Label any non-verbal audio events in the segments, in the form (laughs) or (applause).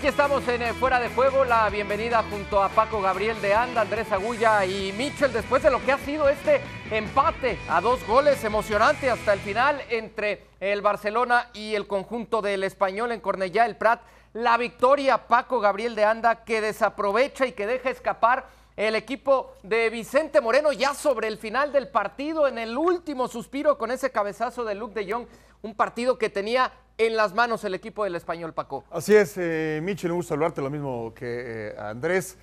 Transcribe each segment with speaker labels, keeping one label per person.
Speaker 1: Aquí estamos en eh, Fuera de Juego, la bienvenida junto a Paco Gabriel de Anda, Andrés Agulla y Mitchell después de lo que ha sido este empate a dos goles emocionante hasta el final entre el Barcelona y el conjunto del español en Cornellá el Prat. La victoria Paco Gabriel de Anda que desaprovecha y que deja escapar el equipo de Vicente Moreno ya sobre el final del partido en el último suspiro con ese cabezazo de Luke de Jong, un partido que tenía en las manos el equipo del español, Paco.
Speaker 2: Así es, eh, Michel, me gusta saludarte, lo mismo que eh, Andrés.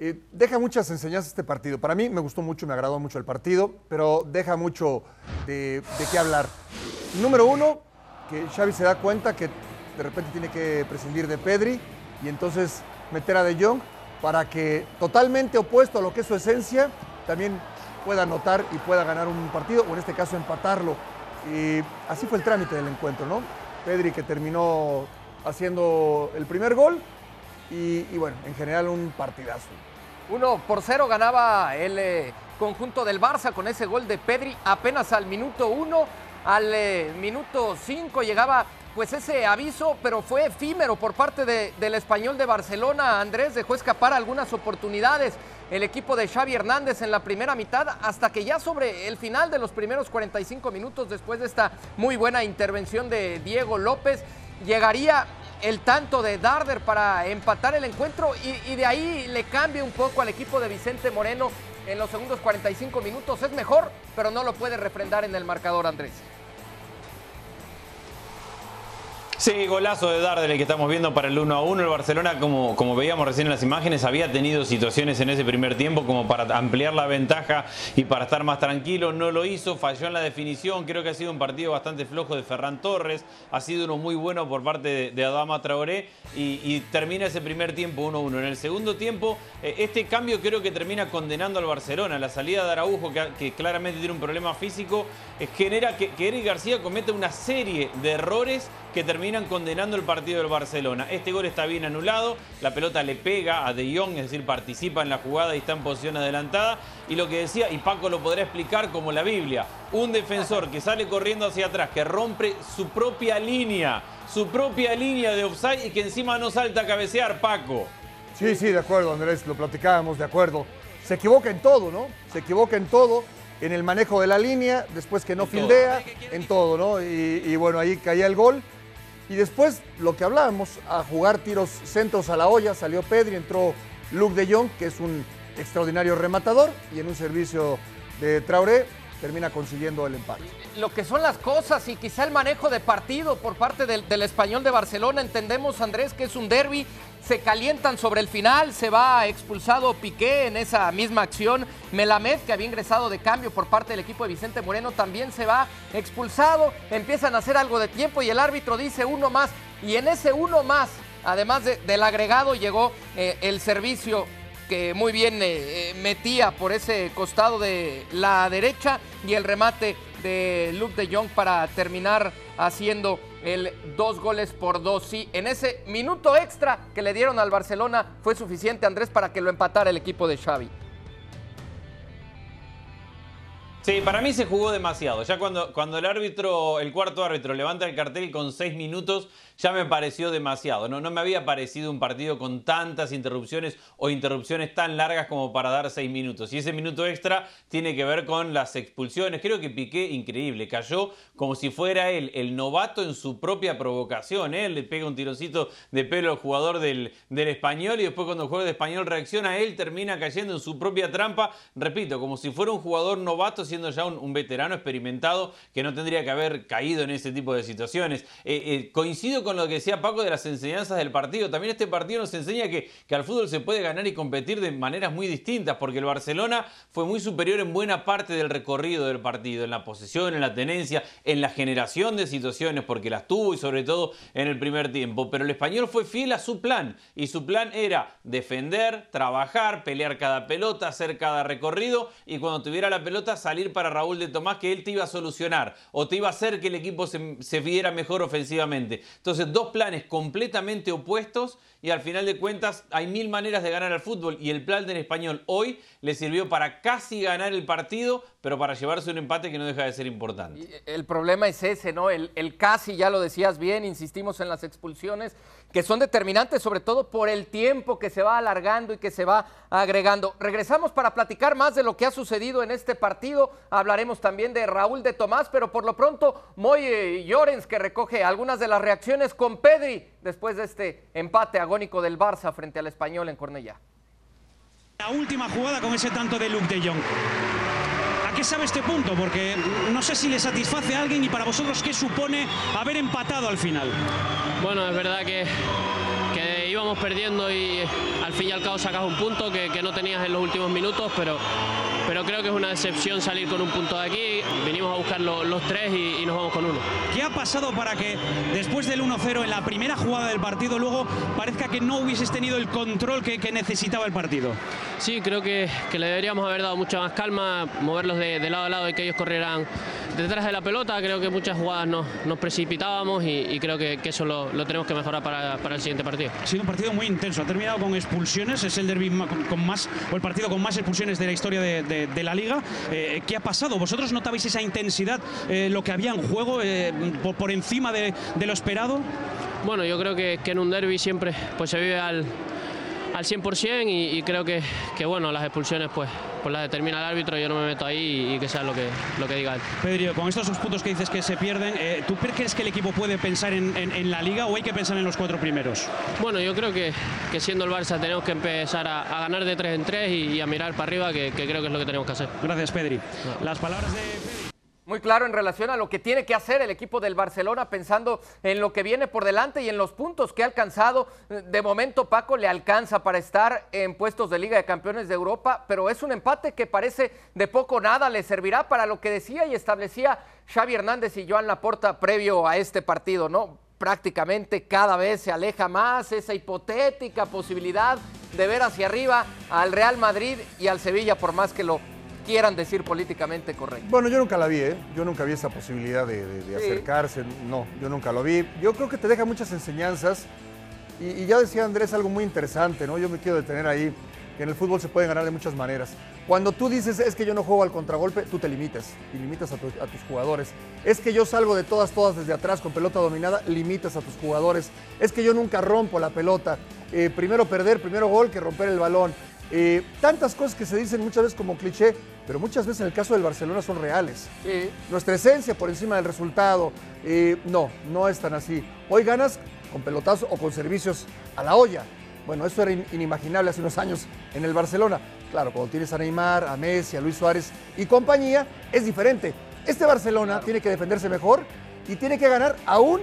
Speaker 2: Eh, deja muchas enseñanzas este partido. Para mí me gustó mucho, me agradó mucho el partido, pero deja mucho de, de qué hablar. Número uno, que Xavi se da cuenta que de repente tiene que prescindir de Pedri y entonces meter a De Jong para que totalmente opuesto a lo que es su esencia, también pueda anotar y pueda ganar un partido, o en este caso empatarlo. Y así fue el trámite del encuentro, ¿no? Pedri que terminó haciendo el primer gol y, bueno, en general un partidazo.
Speaker 1: Uno por cero ganaba el eh, conjunto del Barça con ese gol de Pedri apenas al minuto uno. Al eh, minuto cinco llegaba pues ese aviso, pero fue efímero por parte de, del español de Barcelona. Andrés dejó escapar algunas oportunidades el equipo de Xavi Hernández en la primera mitad, hasta que ya sobre el final de los primeros 45 minutos, después de esta muy buena intervención de Diego López, llegaría el tanto de Darder para empatar el encuentro y, de ahí le cambia un poco al equipo de Vicente Moreno en los segundos 45 minutos. Es mejor, pero no lo puede refrendar en el marcador, Andrés.
Speaker 3: Sí, golazo de Darder el que estamos viendo para el 1 a 1. El Barcelona, como, como veíamos recién en las imágenes, había tenido situaciones en ese primer tiempo como para ampliar la ventaja y para estar más tranquilo. No lo hizo, falló en la definición. Creo que ha sido un partido bastante flojo de Ferran Torres. Ha sido uno muy bueno por parte de, Adama Traoré y, termina ese primer tiempo 1 1. En el segundo tiempo, eh, este cambio creo que termina condenando al Barcelona. La salida de Araujo, que, que claramente tiene un problema físico, eh, genera que, que Eric García cometa una serie de errores que terminan condenando el partido del Barcelona. Este gol está bien anulado, la pelota le pega a De Jong, es decir, participa en la jugada y está en posición adelantada. Y lo que decía, y Paco lo podrá explicar como la Biblia, un defensor que sale corriendo hacia atrás, que rompe su propia línea, su propia línea de offside y que encima no salta a cabecear, Paco.
Speaker 2: Sí, sí, de acuerdo, Andrés, lo platicábamos, de acuerdo. Se equivoca en todo, ¿no? Se equivoca en todo en el manejo de la línea, después que no en fildea, todo. en todo, ¿no? Y, y, bueno, ahí caía el gol. Y después, lo que hablábamos, a jugar tiros centros a la olla, salió Pedri, entró Luke de Jong, que es un extraordinario rematador, y en un servicio de Traoré termina consiguiendo el empate.
Speaker 1: Lo que son las cosas y quizá el manejo de partido por parte del, del español de Barcelona, entendemos Andrés que es un derby, se calientan sobre el final, se va expulsado Piqué en esa misma acción, Melamed que había ingresado de cambio por parte del equipo de Vicente Moreno también se va expulsado, empiezan a hacer algo de tiempo y el árbitro dice uno más. Y en ese uno más, además de, del agregado llegó eh, el servicio que muy bien eh, metía por ese costado de la derecha y el remate de Luke de Jong para terminar haciendo el dos goles por dos. Sí, en ese minuto extra que le dieron al Barcelona fue suficiente, Andrés, para que lo empatara el equipo de Xavi.
Speaker 3: Sí, para mí se jugó demasiado. Ya cuando, cuando el árbitro, el cuarto árbitro, levanta el cartel con seis minutos, ya me pareció demasiado. No, no me había parecido un partido con tantas interrupciones o interrupciones tan largas como para dar seis minutos. Y ese minuto extra tiene que ver con las expulsiones. Creo que Piqué, increíble, cayó como si fuera él, el novato en su propia provocación. Él le pega un tironcito de pelo al jugador del, del español y después cuando el jugador de español reacciona, él termina cayendo en su propia trampa. Repito, como si fuera un jugador novato ya un, un veterano experimentado que no tendría que haber caído en ese tipo de situaciones. Eh, eh, coincido con lo que decía Paco de las enseñanzas del partido. También este partido nos enseña que, que al fútbol se puede ganar y competir de maneras muy distintas, porque el Barcelona fue muy superior en buena parte del recorrido del partido, en la posesión, en la tenencia, en la generación de situaciones, porque las tuvo y sobre todo en el primer tiempo. Pero el español fue fiel a su plan, y su plan era defender, trabajar, pelear cada pelota, hacer cada recorrido, y cuando tuviera la pelota salir para Raúl de Tomás que él te iba a solucionar o te iba a hacer que el equipo se, se viera mejor ofensivamente. Entonces, dos planes completamente opuestos y al final de cuentas hay mil maneras de ganar al fútbol y el plan del español hoy le sirvió para casi ganar el partido, pero para llevarse un empate que no deja de ser importante.
Speaker 1: El problema es ese, ¿no? El, el casi, ya lo decías bien, insistimos en las expulsiones, que son determinantes sobre todo por el tiempo que se va alargando y que se va agregando. Regresamos para platicar más de lo que ha sucedido en este partido, hablaremos también de Raúl de Tomás, pero por lo pronto Moy Llorens que recoge algunas de las reacciones con Pedri después de este empate agónico del Barça frente al español en Cornellá.
Speaker 4: La última jugada con ese tanto de Luke de Jong. ¿A qué sabe este punto? Porque no sé si le satisface a alguien y para vosotros qué supone haber empatado al final.
Speaker 5: Bueno, es verdad que, íbamos perdiendo y al fin y al cabo sacas un punto que no tenías en los últimos minutos, pero, pero creo que es una decepción salir con un punto de aquí. Vinimos a buscar lo- los tres y, y nos vamos con uno.
Speaker 4: ¿Qué ha pasado para que después del 1-0 en la primera jugada del partido luego parezca que no hubieses tenido el control que, que necesitaba el partido?
Speaker 5: Sí, creo que, que le deberíamos haber dado mucha más calma, moverlos de, de lado a lado y que ellos corrieran detrás de la pelota. Creo que muchas jugadas nos, nos precipitábamos y, y creo que, que eso lo, lo tenemos que mejorar para, para el siguiente partido.
Speaker 4: Ha sido un partido muy intenso, ha terminado con expulsiones, es el derby con, con más, o el partido con más expulsiones de la historia de, de- de la liga. Eh, ¿Qué ha pasado? ¿Vosotros notabais esa intensidad, eh, lo que había en juego, eh, por, por encima de, de lo esperado?
Speaker 5: Bueno, yo creo que, que en un derby siempre pues, se vive al, al 100% y, y creo que, que bueno, las expulsiones pues, pues las determina el árbitro, yo no me meto ahí y, y que sea lo que, lo que diga él.
Speaker 4: Pedro, con estos dos puntos que dices que se pierden, eh, ¿tú crees que el equipo puede pensar en, en- en la liga o hay que pensar en los cuatro primeros?
Speaker 5: Bueno, yo creo que, que siendo el Barça tenemos que empezar a, a ganar de tres en tres y, y a mirar para arriba, que, que creo que es lo que tenemos que hacer.
Speaker 4: Gracias, Pedri. Las palabras de.
Speaker 1: Muy claro en relación a lo que tiene que hacer el equipo del Barcelona, pensando en lo que viene por delante y en los puntos que ha alcanzado. De momento, Paco le alcanza para estar en puestos de Liga de Campeones de Europa, pero es un empate que parece de poco nada, le servirá para lo que decía y establecía Xavi Hernández y Joan Laporta previo a este partido, ¿no? Prácticamente cada vez se aleja más esa hipotética posibilidad de ver hacia arriba al Real Madrid y al Sevilla, por más que lo quieran decir políticamente correcto.
Speaker 2: Bueno, yo nunca la vi, ¿eh? Yo nunca vi esa posibilidad de, de- de
Speaker 1: Sí.
Speaker 2: acercarse. No, yo nunca lo vi. Yo creo que te deja muchas enseñanzas. Y, y ya decía Andrés algo muy interesante, ¿no? Yo me quiero detener ahí, que en el fútbol se puede ganar de muchas maneras. Cuando tú dices, es que yo no juego al contragolpe, tú te limitas y limitas a, tu- a tus jugadores. Es que yo salgo de todas, todas desde atrás con pelota dominada, limitas a tus jugadores. Es que yo nunca rompo la pelota. Eh, primero perder, primero gol que romper el balón. Eh, tantas cosas que se dicen muchas veces como cliché, pero muchas veces en el caso del Barcelona son reales.
Speaker 1: Sí.
Speaker 2: Nuestra esencia por encima del resultado. eh, no, no es tan así. Hoy ganas con pelotazo o con servicios a la olla. Bueno, eso era in- inimaginable hace unos años en el Barcelona. Claro, cuando tienes a Neymar, a Messi, a Luis Suárez y compañía, es diferente. Este Barcelona tiene que defenderse mejor y tiene que ganar aún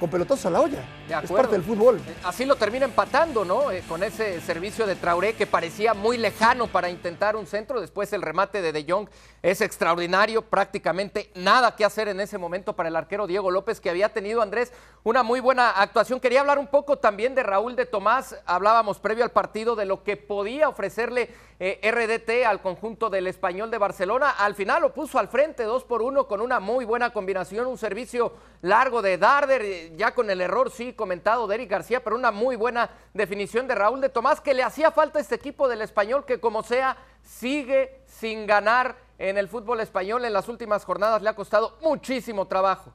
Speaker 2: con pelotazos a la olla.
Speaker 1: De
Speaker 2: es parte del fútbol.
Speaker 1: Eh, Así lo termina empatando, ¿no? Eh, con ese servicio de Traoré que parecía muy lejano para intentar un centro. Después el remate de De Jong es extraordinario. Prácticamente nada que hacer en ese momento para el arquero Diego López, que había tenido, Andrés, una muy buena actuación. Quería hablar un poco también de Raúl de Tomás. Hablábamos previo al partido de lo que podía ofrecerle eh, RDT al conjunto del español de Barcelona. Al final lo puso al frente, dos por uno, con una muy buena combinación. Un servicio largo de Darder, ya con el error, sí, comentado de Eric García, pero una muy buena definición de Raúl de Tomás, que le hacía falta a este equipo del español, que como sea, sigue sin ganar en el fútbol español. En las últimas jornadas le ha costado muchísimo trabajo.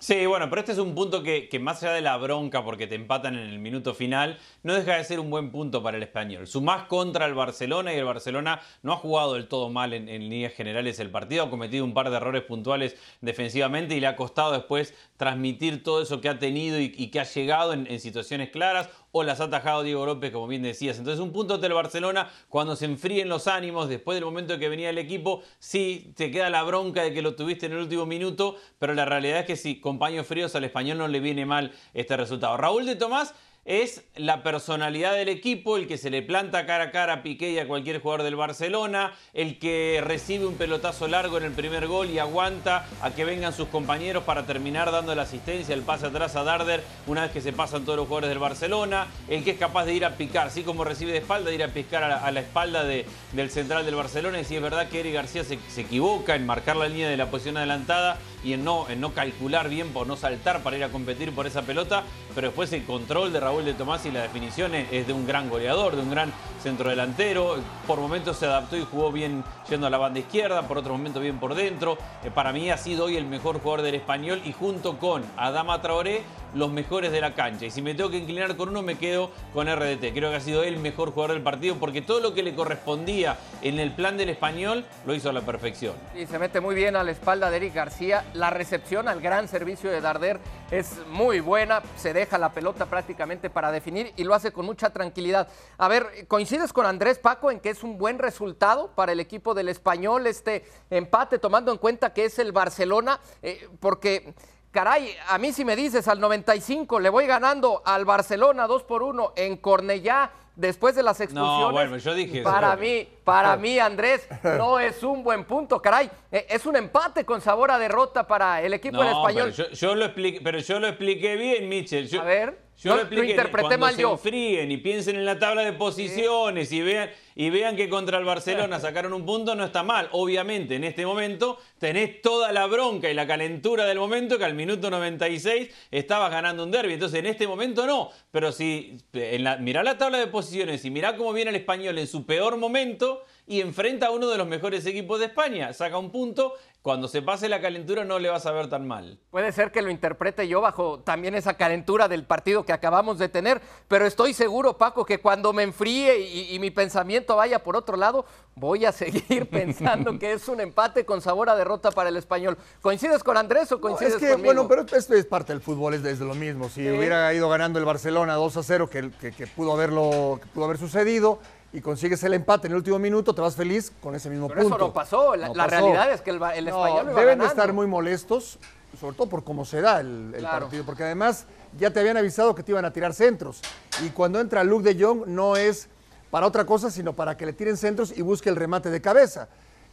Speaker 3: Sí, bueno, pero este es un punto que, más allá de la bronca porque te empatan en el minuto final, no deja de ser un buen punto para el español. Sumás contra el Barcelona y el Barcelona no ha jugado del todo mal en, líneas generales el partido, ha cometido un par de errores puntuales defensivamente y le ha costado después transmitir todo eso que ha tenido y, que ha llegado en situaciones claras o las ha atajado Diego López, como bien decías. Entonces, un punto del Barcelona, cuando se enfríen los ánimos, después del momento en que venía el equipo, sí te queda la bronca de que lo tuviste en el último minuto, pero la realidad es que si paños fríos al español no le viene mal este resultado. Raúl de Tomás es la personalidad del equipo, el que se le planta cara a cara a Piqué y a cualquier jugador del Barcelona, el que recibe un pelotazo largo en el primer gol y aguanta a que vengan sus compañeros para terminar dando la asistencia, el pase atrás a Darder una vez que se pasan todos los jugadores del Barcelona, el que es capaz de ir a picar, así como recibe de espalda, de ir a piscar a la, espalda del central del Barcelona. Y si es verdad que Eric García se, se, equivoca en marcar la línea de la posición adelantada y en no, en no calcular bien por no saltar para ir a competir por esa pelota, pero después el control de Raúl de Tomás y la definición es, de un gran goleador, de un gran centrodelantero. Por momentos se adaptó y jugó bien yendo a la banda izquierda, por otro momento bien por dentro. Eh, para mí ha sido hoy el mejor jugador del español y junto con Adama Traoré los mejores de la cancha. Y si me tengo que inclinar con uno, me quedo con RDT. Creo que ha sido el mejor jugador del partido porque todo lo que le correspondía en el plan del español lo hizo a la perfección.
Speaker 1: Y se mete muy bien a la espalda de Eric García. La recepción al gran servicio de Darder es muy buena. Se deja la pelota prácticamente para definir y lo hace con mucha tranquilidad. A ver, ¿coincides con Andrés Paco en que es un buen resultado para el equipo del español este empate, tomando en cuenta que es el Barcelona? Eh, porque caray, a mí si me dices al 95 le voy ganando al Barcelona 2 por 1 en Cornellá después de las expulsiones. No,
Speaker 3: bueno, yo dije
Speaker 1: Para mí, para mí, Andrés, (laughs) no es un buen punto, caray. Eh, es un empate con sabor a derrota para el equipo del español.
Speaker 3: Pero yo, lo expliqué, pero yo lo expliqué bien, Michel.
Speaker 1: a ver.
Speaker 3: Yo lo, interpreté mal se yo. enfríen y piensen en la tabla de posiciones y vean y vean que contra el Barcelona (laughs) sacaron un punto, no está mal. Obviamente, en este momento tenés toda la bronca y la calentura del momento que al minuto 96 estabas ganando un derby. Entonces, en este momento no. Pero si en la, mirá la tabla de posiciones y mirá cómo viene el español en su peor momento y enfrenta a uno de los mejores equipos de España, saca un punto cuando se pase la calentura no le vas a ver tan mal.
Speaker 1: Puede ser que lo interprete yo bajo también esa calentura del partido que acabamos de tener, pero estoy seguro, Paco, que cuando me enfríe y, mi pensamiento vaya por otro lado, voy a (laughs) seguir pensando que es un empate con sabor a derrota para el español. ¿Coincides con Andrés o coincides
Speaker 2: no, es que, Bueno, pero esto es parte del fútbol, es desde lo mismo. Si hubiera ido ganando el Barcelona 2 a 0, que, que, pudo, haberlo, que pudo haber sucedido, y consigues el empate en el último minuto, te vas feliz con ese mismo
Speaker 1: Pero
Speaker 2: punto.
Speaker 1: Eso no pasó. La, realidad es que el, el español
Speaker 2: Deben de estar muy molestos, sobre todo por cómo se da el, partido, porque además ya te habían avisado que te iban a tirar centros. Y cuando entra Luke de Jong no es para otra cosa, sino para que le tiren centros y busque el remate de cabeza.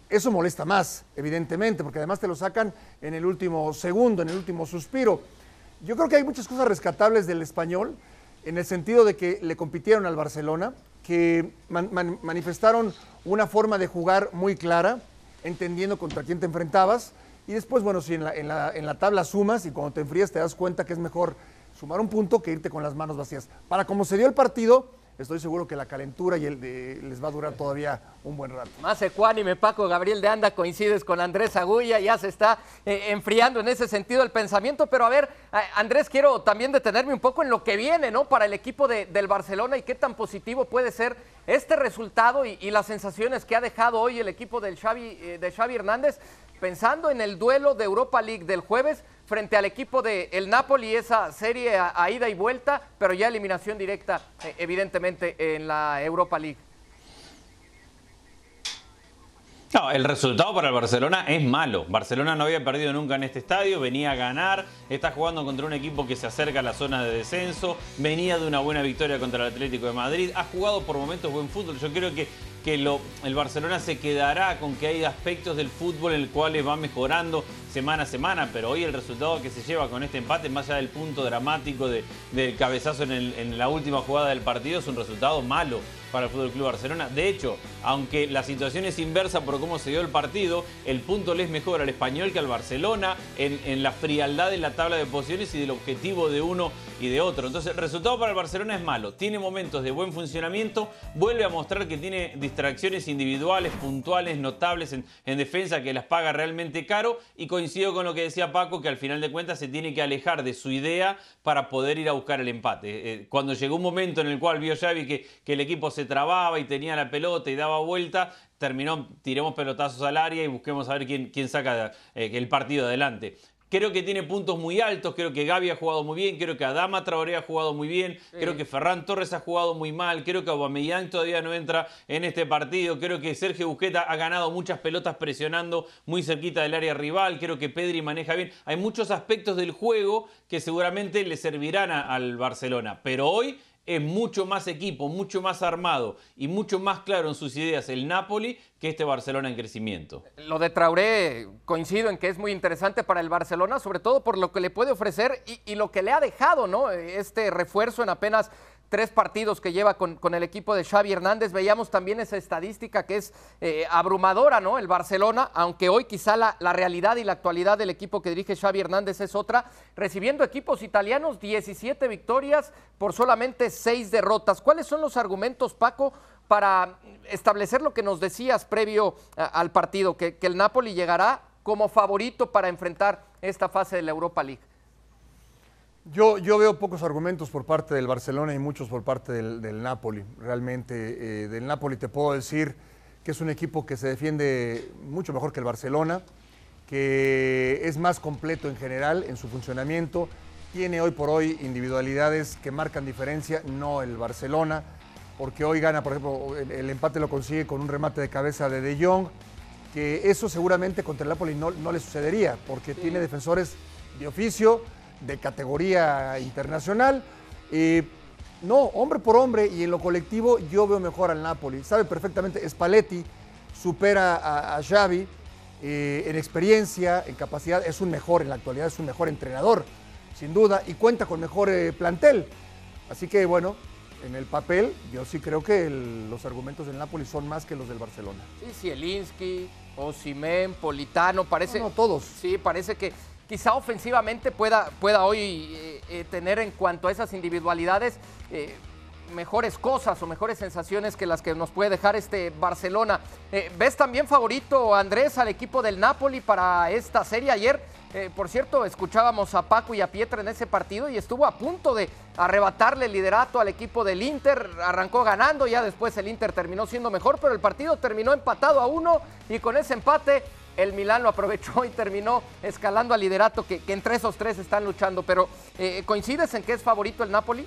Speaker 2: Eso molesta más, evidentemente, porque además te lo sacan en el último segundo, en el último suspiro. Yo creo que hay muchas cosas rescatables del español, en el sentido de que le compitieron al Barcelona, que manifestaron una forma de jugar muy clara, entendiendo contra quién te enfrentabas. Y después, bueno, si en la, en la, en la tabla sumas y cuando te enfrías te das cuenta que es mejor sumar un punto que irte con las manos vacías. Para como se dio el partido, estoy seguro que la calentura y el de, les va a durar todavía un buen rato.
Speaker 1: Más ecuánime, Paco Gabriel de Anda, coincides con Andrés Agulla, ya se está eh, enfriando en ese sentido el pensamiento, pero a ver, Andrés, quiero también detenerme un poco en lo que viene, ¿no? Para el equipo del Barcelona y qué tan positivo puede ser este resultado y, las sensaciones que ha dejado hoy el equipo del Xavi, eh, de Xavi Hernández, pensando en el duelo de Europa League del jueves frente al equipo del el Napoli, esa serie a, ida y vuelta, pero ya eliminación directa, eh, evidentemente, en la Europa League.
Speaker 3: No, el resultado para el Barcelona es malo. Barcelona no había perdido nunca en este estadio, venía a ganar, está jugando contra un equipo que se acerca a la zona de descenso, venía de una buena victoria contra el Atlético de Madrid, ha jugado por momentos buen fútbol. Yo creo que que el Barcelona se quedará con que hay aspectos del fútbol en el cual va mejorando semana a semana, pero hoy el resultado que se lleva con este empate, más allá del punto dramático del cabezazo en, en la última jugada del partido, es un resultado malo para el Fútbol Club Barcelona. De hecho, aunque la situación es inversa por cómo se dio el partido, el punto le es mejor al español que al Barcelona en, en la frialdad de la tabla de posiciones y del objetivo de uno y de otro. Entonces, el resultado para el Barcelona es malo. Tiene momentos de buen funcionamiento, vuelve a mostrar que tiene distracciones individuales, puntuales, notables en, defensa, que las paga realmente caro. Y coincido con lo que decía Paco, que al final de cuentas se tiene que alejar de su idea para poder ir a buscar el empate. Eh, cuando llegó un momento en el cual vio Xavi que, que el equipo se trababa y tenía la pelota y daba vuelta, terminó, tiremos pelotazos al área y busquemos a ver quién, quién saca eh, el partido adelante Creo que tiene puntos muy altos, creo que Gaby ha jugado muy bien, creo que Adama Traoré ha jugado muy bien, creo que Ferran Torres ha jugado muy mal, creo que Aubameyang todavía no entra en este partido, creo que Sergio Busqueta ha ganado muchas pelotas presionando muy cerquita del área rival, creo que Pedri maneja bien. Hay muchos aspectos del juego que seguramente le servirán al Barcelona, pero hoy es mucho más equipo, mucho más armado y mucho más claro en sus ideas el Napoli que este Barcelona en crecimiento.
Speaker 1: Lo de Traoré coincido en que es muy interesante para el Barcelona, sobre todo por lo que le puede ofrecer y, y lo que le ha dejado, ¿no? Este refuerzo en apenas tres partidos que lleva con, el equipo de Xavi Hernández. Veíamos también esa estadística que es eh, abrumadora, ¿no? El Barcelona, aunque hoy quizá la, realidad y la actualidad del equipo que dirige Xavi Hernández es otra, recibiendo equipos italianos 17 victorias por solamente seis derrotas. ¿Cuáles son los argumentos, Paco, para establecer lo que nos decías previo a, al partido, que el Napoli llegará como favorito para enfrentar esta fase de la Europa League?
Speaker 2: Yo, yo, veo pocos argumentos por parte del Barcelona y muchos por parte del, del Napoli. Realmente, eh, del Napoli te puedo decir que es un equipo que se defiende mucho mejor que el Barcelona, que es más completo en general en su funcionamiento, tiene hoy por hoy individualidades que marcan diferencia, no el Barcelona, porque hoy gana, por ejemplo, el, el empate lo consigue con un remate de cabeza de De Jong, que eso seguramente contra el Napoli no, no le sucedería, porque sí. tiene defensores de oficio, de categoría internacional. Eh, no, hombre por hombre y en lo colectivo yo veo mejor al Napoli. Sabe perfectamente, Spalletti supera a, a Xavi eh, en experiencia, en capacidad, es un mejor, en la actualidad es un mejor entrenador, sin duda, y cuenta con mejor eh, plantel. Así que bueno, en el papel yo sí creo que el, los argumentos del Napoli son más que los del Barcelona.
Speaker 1: Sí, Zielinski, Osimén, Politano, parece...
Speaker 2: No, no, todos.
Speaker 1: Sí, parece que quizá ofensivamente pueda, pueda hoy eh, eh, tener en cuanto a esas individualidades eh, mejores cosas o mejores sensaciones que las que nos puede dejar este Barcelona. ¿Ves también favorito, Andrés, al equipo del Napoli para esta serie? Ayer, por cierto, escuchábamos a Paco y a Pietra en ese partido y estuvo a punto de arrebatarle el liderato al equipo del Inter. Arrancó ganando, ya después el Inter terminó siendo mejor, pero el partido terminó empatado a uno y con ese empate el Milán lo aprovechó y terminó escalando al liderato que, que entre esos tres están luchando. Pero eh, ¿coincides en que es favorito el Napoli?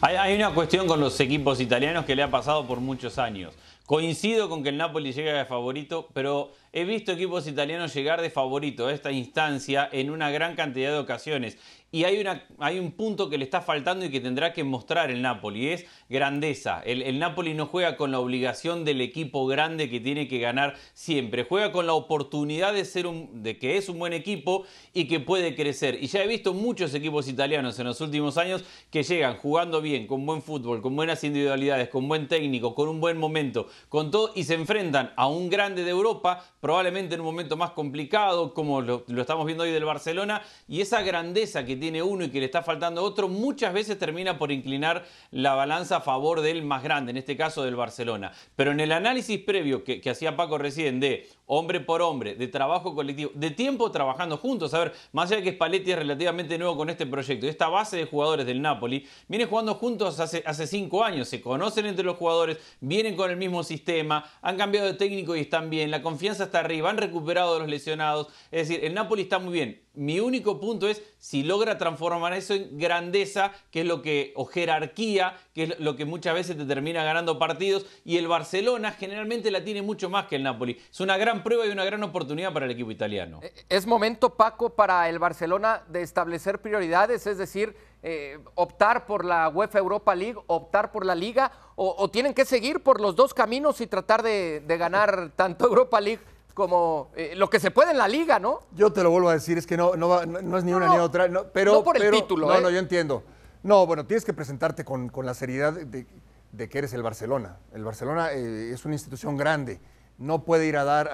Speaker 3: Hay, hay, una cuestión con los equipos italianos que le ha pasado por muchos años. Coincido con que el Napoli llega de favorito, pero he visto equipos italianos llegar de favorito a esta instancia en una gran cantidad de ocasiones. Y hay, una, hay un punto que le está faltando y que tendrá que mostrar el Napoli, es grandeza. El, el, Napoli no juega con la obligación del equipo grande que tiene que ganar siempre, juega con la oportunidad de, ser un, de que es un buen equipo y que puede crecer. Y ya he visto muchos equipos italianos en los últimos años que llegan jugando bien, con buen fútbol, con buenas individualidades, con buen técnico, con un buen momento, con todo, y se enfrentan a un grande de Europa, probablemente en un momento más complicado, como lo, estamos viendo hoy del Barcelona, y esa grandeza que tiene uno y que le está faltando otro, muchas veces termina por inclinar la balanza a favor del más grande, en este caso del Barcelona. Pero en el análisis previo que, que hacía Paco recién de hombre por hombre, de trabajo colectivo, de tiempo trabajando juntos, a ver, más allá de que Spalletti es relativamente nuevo con este proyecto, esta base de jugadores del Napoli viene jugando juntos hace, hace cinco años, se conocen entre los jugadores, vienen con el mismo sistema, han cambiado de técnico y están bien, la confianza está arriba, han recuperado a los lesionados, es decir, el Napoli está muy bien. Mi único punto es si logra transformar eso en grandeza, que es lo que, o jerarquía, que es lo que muchas veces te termina ganando partidos, y el Barcelona generalmente la tiene mucho más que el Napoli. Es una gran prueba y una gran oportunidad para el equipo italiano.
Speaker 1: Es momento, Paco, para el Barcelona de establecer prioridades, es decir, eh, optar por la UEFA Europa League, optar por la Liga, o, tienen que seguir por los dos caminos y tratar de ganar tanto Europa League como eh, lo que se puede en la liga, ¿no?
Speaker 2: Yo te lo vuelvo a decir, es que no, no, no, no es ni una
Speaker 1: no,
Speaker 2: ni otra. No, pero,
Speaker 1: no por el
Speaker 2: pero,
Speaker 1: título.
Speaker 2: No,
Speaker 1: ¿eh?
Speaker 2: no, yo entiendo. No, bueno, tienes que presentarte con, con la seriedad de, de, que eres el Barcelona. El Barcelona eh, es una institución grande. No puede ir a dar,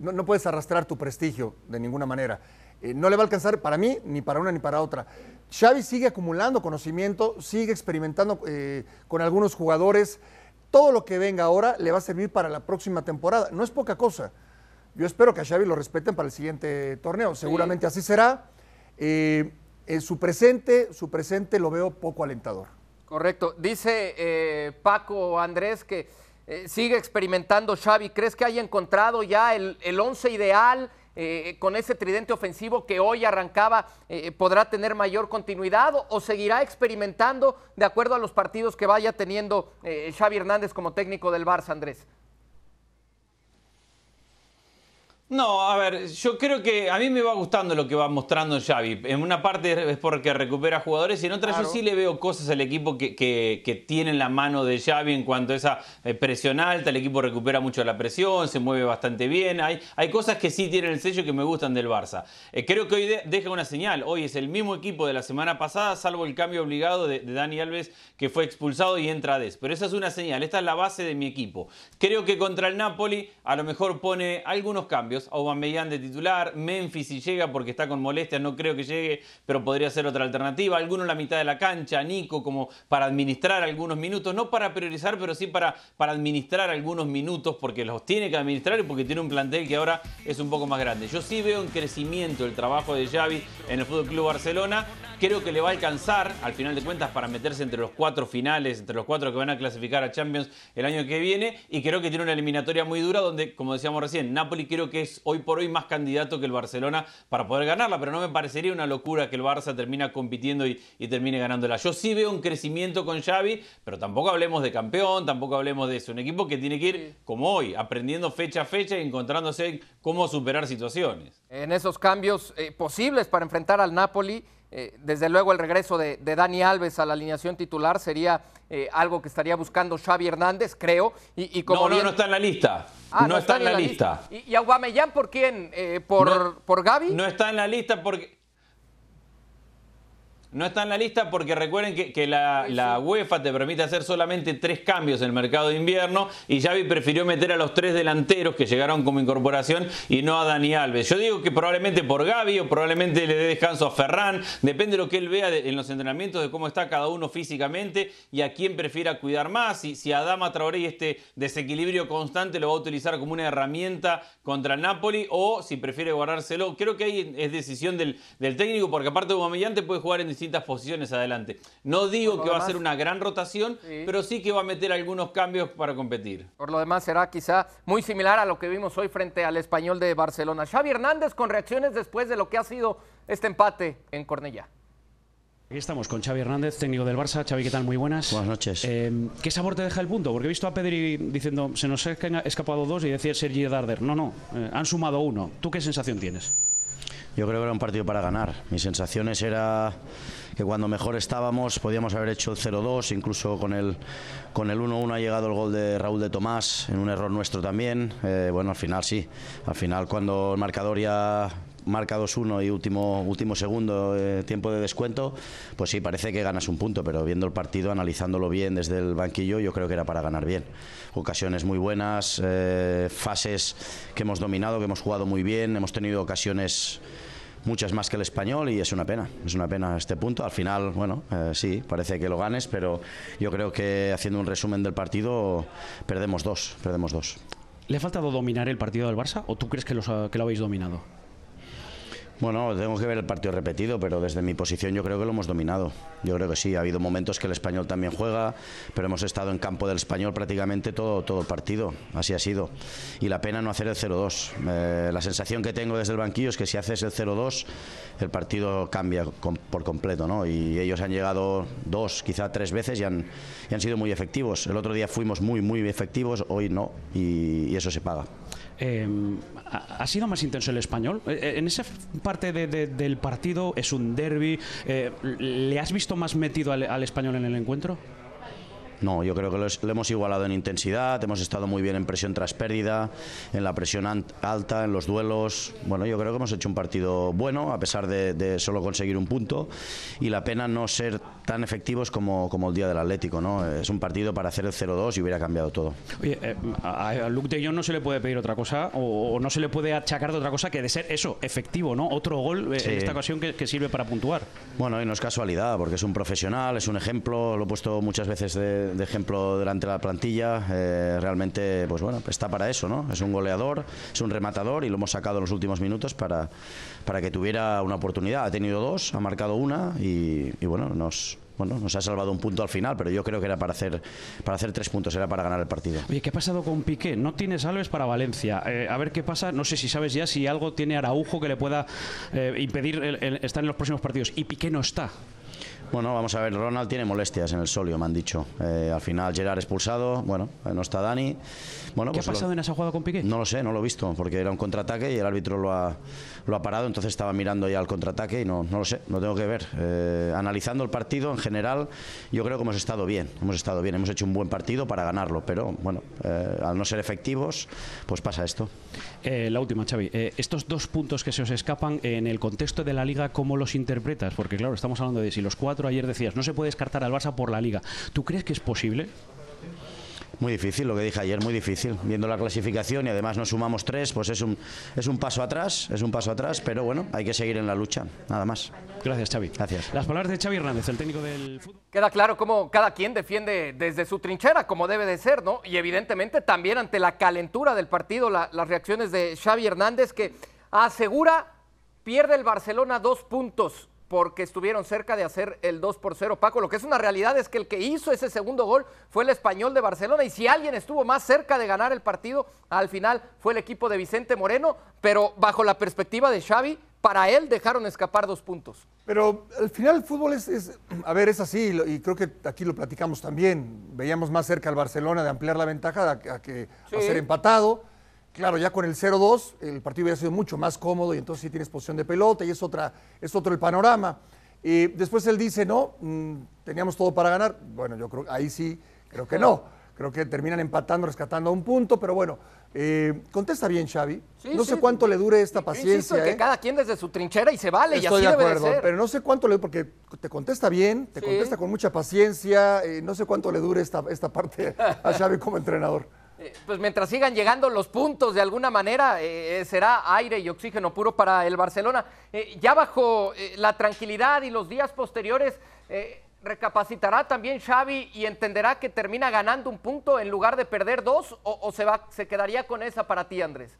Speaker 2: no, no puedes arrastrar tu prestigio de ninguna manera. Eh, no le va a alcanzar para mí, ni para una ni para otra. Xavi sigue acumulando conocimiento, sigue experimentando con algunos jugadores. Todo lo que venga ahora le va a servir para la próxima temporada. No es poca cosa. Yo espero que a Xavi lo respeten para el siguiente torneo. Seguramente sí. así será. Eh, en su presente, su presente lo veo poco alentador.
Speaker 1: Correcto. Dice eh, Paco Andrés que eh, sigue experimentando Xavi. ¿Crees que haya encontrado ya el, el once ideal? Con ese tridente ofensivo que hoy arrancaba, podrá tener mayor continuidad o, seguirá experimentando de acuerdo a los partidos que vaya teniendo Xavi Hernández como técnico del Barça, Andrés?
Speaker 3: No, a ver, yo creo que a mí me va gustando lo que va mostrando Xavi. En una parte es porque recupera jugadores y en otra yo sí le veo cosas al equipo que, que, tienen la mano de Xavi en cuanto a esa eh, presión alta. El equipo recupera mucho la presión, se mueve bastante bien. Hay, hay cosas que sí tienen el sello que me gustan del Barça. Eh, creo que hoy deja una señal. Hoy es el mismo equipo de la semana pasada, salvo el cambio obligado de, Dani Alves que fue expulsado y entra Des. Pero esa es una señal. Esta es la base de mi equipo. Creo que contra el Napoli a lo mejor pone algunos cambios cambios. Aubameyang de titular, Memphis si llega porque está con molestias, no creo que llegue, pero podría ser otra alternativa. Alguno en la mitad de la cancha, Nico como para administrar algunos minutos, no para priorizar, pero sí para, para administrar algunos minutos porque los tiene que administrar y porque tiene un plantel que ahora es un poco más grande. Yo sí veo en crecimiento el trabajo de Xavi en el Fútbol Club Barcelona. Creo que le va a alcanzar, al final de cuentas, para meterse entre los cuatro finales, entre los cuatro que van a clasificar a Champions el año que viene. Y creo que tiene una eliminatoria muy dura donde, como decíamos recién, Napoli creo que es hoy por hoy más candidato que el Barcelona para poder ganarla, pero no me parecería una locura que el Barça termina compitiendo y, termine ganándola. Yo sí veo un crecimiento con Xavi, pero tampoco hablemos de campeón, tampoco hablemos de eso. Un equipo que tiene que ir, como hoy, aprendiendo fecha a fecha y encontrándose cómo superar situaciones.
Speaker 1: En esos cambios eh, posibles para enfrentar al Napoli, eh, desde luego el regreso de, Dani Alves a la alineación titular sería eh, algo que estaría buscando Xavi Hernández, creo. Y,
Speaker 3: como no, no, no está en la lista. Ah, no, está, en la, lista.
Speaker 1: ¿Y, y Aubameyang por quién? Eh, ¿Por, ¿Por Gaby?
Speaker 3: No está en la lista porque... No está en la lista porque recuerden que, la, UEFA te permite hacer solamente tres cambios en el mercado de invierno y Xavi prefirió meter a los tres delanteros que llegaron como incorporación y no a Dani Alves. Yo digo que probablemente por Gaby o probablemente le dé descanso a Ferran, depende de lo que él vea en los entrenamientos de cómo está cada uno físicamente y a quién prefiera cuidar más. Si, si Adama Traoré y este desequilibrio constante lo va a utilizar como una herramienta contra el Napoli o si prefiere guardárselo. Creo que ahí es decisión del, técnico porque aparte de Aubameyang puede jugar en distintas posiciones adelante. No digo que va a ser una gran rotación, pero sí que va a meter algunos cambios para competir.
Speaker 1: Por lo demás será quizá muy similar a lo que vimos hoy frente al español de Barcelona. Xavi Hernández con reacciones después de lo que ha sido este empate en Cornellá.
Speaker 4: Aquí estamos con Xavi Hernández, técnico del Barça. Xavi, ¿qué tal? Muy buenas.
Speaker 6: Buenas noches.
Speaker 4: Eh, ¿Qué sabor te deja el punto? Porque he visto a Pedri diciendo, se nos han escapado dos y decía Sergi Darder. No, no, eh, han sumado uno. ¿Tú qué sensación tienes?
Speaker 6: Yo creo que era un partido para ganar. Mis sensaciones era que cuando mejor estábamos podíamos haber hecho el 0-2, incluso con el con el 1-1 ha llegado el gol de Raúl de Tomás, en un error nuestro también. Eh, bueno, al final sí, al final cuando el marcador ya marca 2-1 y último, último segundo, eh, tiempo de descuento, pues sí, parece que ganas un punto, pero viendo el partido, analizándolo bien desde el banquillo, yo creo que era para ganar bien. Ocasiones muy buenas, eh, fases que hemos dominado, que hemos jugado muy bien, hemos tenido ocasiones muchas más que el español y es una pena, es una pena este punto. Al final, bueno, eh, sí, parece que lo ganes, pero yo creo que haciendo un resumen del partido perdemos dos, perdemos dos.
Speaker 4: ¿Le ha faltado dominar el partido del Barça o tú crees que, que lo habéis dominado?
Speaker 6: Bueno, tengo que ver el partido repetido, pero desde mi posición yo creo que lo hemos dominado. Yo creo que sí, ha habido momentos que el español también juega, pero hemos estado en campo del español prácticamente todo, todo el partido, así ha sido. Y la pena no hacer el 0-2. Eh, la sensación que tengo desde el banquillo es que si haces el 0-2, el partido cambia por completo, ¿no? Y ellos han llegado dos, quizá tres veces y han, han sido muy efectivos. El otro día fuimos muy, muy efectivos, hoy no, y eso se paga.
Speaker 4: Em, ¿Ha sido más intenso el español? Eh, eh, en esa parte del partido es un derby. Eh, ¿Le has visto más metido al español en el encuentro?
Speaker 6: No, yo creo que lo, hemos igualado en intensidad, hemos estado muy bien en presión tras pérdida, en la presión alta, en los duelos. Bueno, yo creo que hemos hecho un partido bueno, a pesar de, solo conseguir un punto, y la pena no ser tan efectivos como, como el día del Atlético. ¿no? Es un partido para hacer el 0-2 y hubiera cambiado todo.
Speaker 4: Oye, eh, a Luke de Jong no se le puede pedir otra cosa, o, no se le puede achacar de otra cosa que de ser eso, efectivo, ¿no? Otro gol eh, en esta ocasión que, sirve para puntuar.
Speaker 6: Bueno, y no es casualidad, porque es un profesional, es un ejemplo, lo he puesto muchas veces de de, ejemplo delante de la plantilla. Eh, realmente, pues bueno, está para eso, ¿no? Es un goleador, es un rematador y lo hemos sacado en los últimos minutos para, para que tuviera una oportunidad. Ha tenido dos, ha marcado una y, bueno, nos, bueno, nos ha salvado un punto al final, pero yo creo que era para hacer, para hacer tres puntos, era para ganar el partido.
Speaker 4: Oye, ¿qué ha pasado con Piqué? No tienes Alves para Valencia. Eh, a ver qué pasa. No sé si sabes ya si algo tiene Araujo que le pueda eh, impedir estar en los próximos partidos. Y Piqué no está.
Speaker 6: Bueno, vamos a ver, Ronald tiene molestias en el solio, me han dicho. Eh, al final Gerard expulsado, bueno, no está Dani. Bueno,
Speaker 4: ¿Qué ha
Speaker 6: pues
Speaker 4: pasado en esa jugada con Piqué?
Speaker 6: No lo sé, no lo he visto, porque era un contraataque y el árbitro lo ha, lo ha parado, entonces estaba mirando ya el contraataque y no, no lo sé, no tengo que ver. Eh, analizando el partido en general, yo creo que hemos estado bien, hemos estado bien, hemos hecho un buen partido para ganarlo, pero bueno, eh, al no ser efectivos, pues pasa esto.
Speaker 4: la última, Xavi. estos dos puntos que se os escapan en el contexto de la liga, ¿cómo los interpretas? Porque claro, estamos hablando de si los cuatro ayer decías, no se puede descartar al Barça por la liga. ¿Tú crees que es posible?
Speaker 6: Muy difícil, lo que dije ayer, muy difícil. Viendo la clasificación y además nos sumamos tres, pues es un, es un paso atrás, es un paso atrás, pero bueno, hay que seguir en la lucha, nada más.
Speaker 4: Gracias, Xavi.
Speaker 6: Gracias.
Speaker 4: Las palabras de Xavi Hernández, el técnico del fútbol.
Speaker 1: Queda claro cómo cada quien defiende desde su trinchera, como debe de ser, ¿no? Y evidentemente también ante la calentura del partido, las reacciones de Xavi Hernández que asegura pierde el Barcelona dos puntos porque estuvieron cerca de hacer el 2 por 0. Paco, lo que es una realidad es que el que hizo ese segundo gol fue el español de Barcelona y si alguien estuvo más cerca de ganar el partido, al final fue el equipo de Vicente Moreno, pero bajo la perspectiva de Xavi, para él dejaron escapar dos puntos.
Speaker 2: Pero al final el fútbol es, a ver, es así y creo que aquí lo platicamos también. Veíamos más cerca al Barcelona de ampliar la ventaja a, que a ser empatado Claro, ya con el 0-2 el partido hubiera sido mucho más cómodo y entonces sí tienes posición de pelota y es, otra, es otro el panorama. Y después él dice, no, mm, teníamos todo para ganar. Bueno, yo creo ahí sí, creo que no. Creo que terminan empatando, rescatando un punto, pero bueno, eh, contesta bien Xavi. no sé cuánto le dure esta paciencia.
Speaker 1: que
Speaker 2: ¿eh?
Speaker 1: cada quien desde su trinchera y se vale
Speaker 2: Estoy
Speaker 1: y
Speaker 2: así
Speaker 1: de acuerdo,
Speaker 2: pero no sé cuánto le porque te contesta bien, te contesta con mucha paciencia. Eh, no sé cuánto le dure esta, esta parte a Xavi como entrenador.
Speaker 1: Eh, pues mientras sigan llegando los puntos de alguna manera, eh, eh, será aire y oxígeno puro para el Barcelona. ya bajo la tranquilidad y los días posteriores, recapacitará también Xavi y entenderá que termina ganando un punto en lugar de perder dos, o, se, va, se quedaría con esa para ti, Andrés.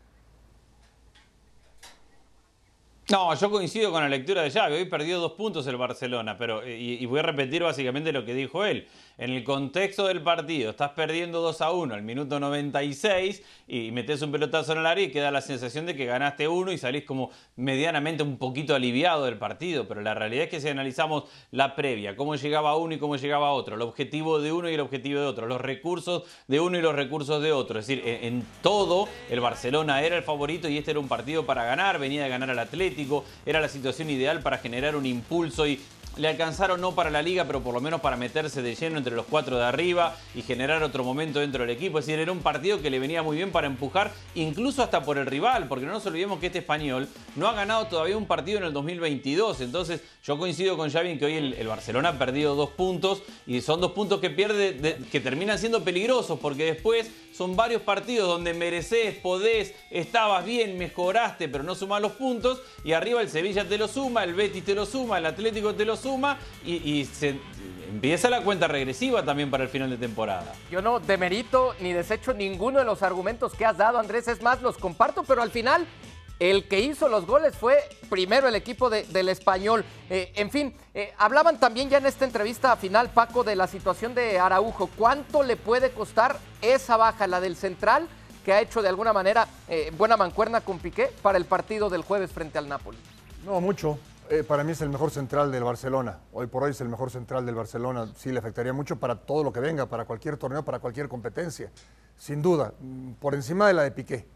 Speaker 3: No, yo coincido con la lectura de Xavi. Hoy perdió dos puntos el Barcelona, pero y, voy a repetir básicamente lo que dijo él. En el contexto del partido, estás perdiendo 2 a 1 al minuto 96 y metes un pelotazo en el área y queda la sensación de que ganaste uno y salís como medianamente un poquito aliviado del partido. Pero la realidad es que si analizamos la previa, cómo llegaba uno y cómo llegaba otro, el objetivo de uno y el objetivo de otro, los recursos de uno y los recursos de otro, es decir, en todo el Barcelona era el favorito y este era un partido para ganar, venía de ganar al Atlético, era la situación ideal para generar un impulso y le alcanzaron no para la liga, pero por lo menos para meterse de lleno entre los cuatro de arriba y generar otro momento dentro del equipo. Es decir, era un partido que le venía muy bien para empujar, incluso hasta por el rival, porque no nos olvidemos que este español no ha ganado todavía un partido en el 2022. Entonces, yo coincido con Xavi en que hoy el, Barcelona ha perdido dos puntos y son dos puntos que pierde, que terminan siendo peligrosos, porque después son varios partidos donde mereces, podés, estabas bien, mejoraste, pero no sumás los puntos. Y arriba el Sevilla te lo suma, el Betis te lo suma, el Atlético te lo suma y, se empieza la cuenta regresiva también para el final de temporada.
Speaker 1: Yo no demerito ni desecho ninguno de los argumentos que has dado, Andrés. Es más, los comparto, pero al final el que hizo los goles fue primero el equipo del español. Eh, en fin, eh, hablaban también ya en esta entrevista final, Paco, de la situación de Araujo. ¿Cuánto le puede costar esa baja, la del central, que ha hecho de alguna manera eh, buena mancuerna con Piqué para el partido del jueves frente al Napoli?
Speaker 2: No, mucho. Para mí es el mejor central del Barcelona. Hoy por hoy es el mejor central del Barcelona. Sí, le afectaría mucho para todo lo que venga, para cualquier torneo, para cualquier competencia. Sin duda, mm, por encima de la de Piqué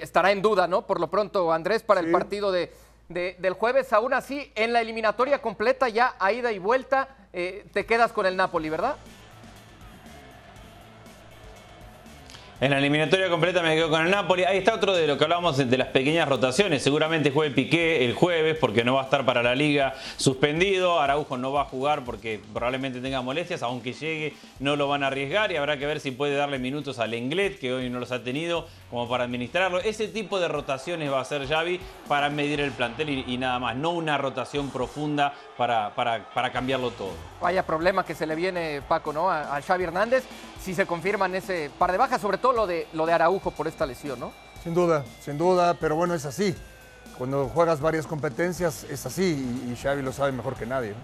Speaker 1: estará en duda, ¿no? Por lo pronto, Andrés, para el partido de, del jueves. Aún así, en la eliminatoria completa, ya a ida y vuelta, eh, te quedas con el Napoli, ¿verdad?
Speaker 3: En la eliminatoria completa me quedo con el Napoli. Ahí está otro de lo que hablábamos de las pequeñas rotaciones. Seguramente juegue Piqué el jueves porque no va a estar para la liga suspendido. Araujo no va a jugar porque probablemente tenga molestias. Aunque llegue no lo van a arriesgar y habrá que ver si puede darle minutos al Lenglet que hoy no los ha tenido como para administrarlo. Ese tipo de rotaciones va a ser Xavi para medir el plantel y, nada más. No una rotación profunda para, para, cambiarlo todo.
Speaker 1: Vaya problema que se le viene, Paco, ¿no? A, a Xavi Hernández si se confirman ese par de bajas, sobre todo lo de, lo de Araujo por esta lesión, ¿no?
Speaker 2: Sin duda, sin duda, pero bueno, es así. Cuando juegas varias competencias es así y, Xavi lo sabe mejor que nadie.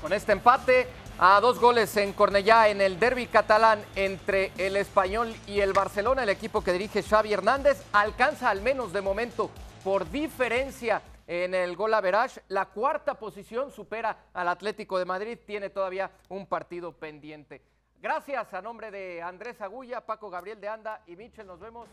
Speaker 1: Con este empate a dos goles en Cornellá en el derby catalán entre el Español y el Barcelona, el equipo que dirige Xavi Hernández alcanza al menos de momento por diferencia en el gol average. La cuarta posición supera al Atlético de Madrid, tiene todavía un partido pendiente. Gracias a nombre de Andrés Agulla, Paco Gabriel de Anda y Michel. Nos vemos.